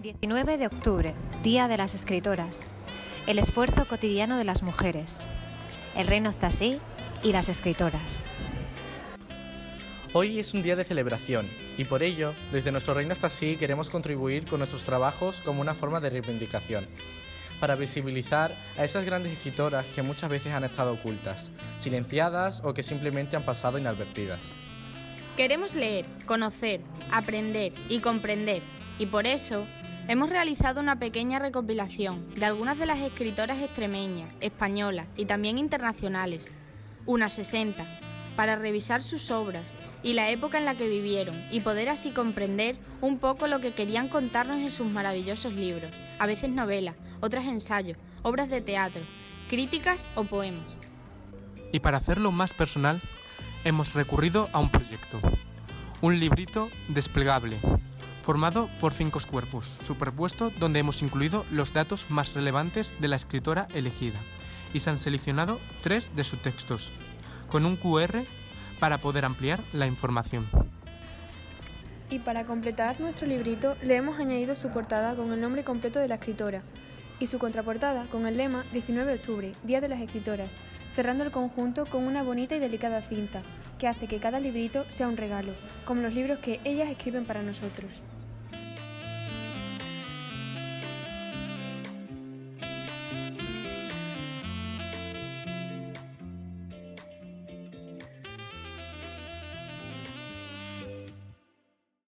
19 de octubre, Día de las Escritoras. El esfuerzo cotidiano de las mujeres. El reino está así y las escritoras. Hoy es un día de celebración y por ello, desde nuestro Reino hasta así queremos contribuir con nuestros trabajos como una forma de reivindicación, para visibilizar a esas grandes escritoras que muchas veces han estado ocultas, silenciadas o que simplemente han pasado inadvertidas. Queremos leer, conocer, aprender y comprender y por eso hemos realizado una pequeña recopilación de algunas de las escritoras extremeñas, españolas y también internacionales, unas 60, para revisar sus obras y la época en la que vivieron y poder así comprender un poco lo que querían contarnos en sus maravillosos libros, a veces novelas, otras ensayos, obras de teatro, críticas o poemas. Y para hacerlo más personal, hemos recurrido a un proyecto, un librito desplegable, formado por cinco cuerpos, superpuesto donde hemos incluido los datos más relevantes de la escritora elegida, y se han seleccionado tres de sus textos, con un QR para poder ampliar la información. Y para completar nuestro librito le hemos añadido su portada con el nombre completo de la escritora y su contraportada con el lema 19 de octubre, Día de las Escritoras, cerrando el conjunto con una bonita y delicada cinta que hace que cada librito sea un regalo, como los libros que ellas escriben para nosotros.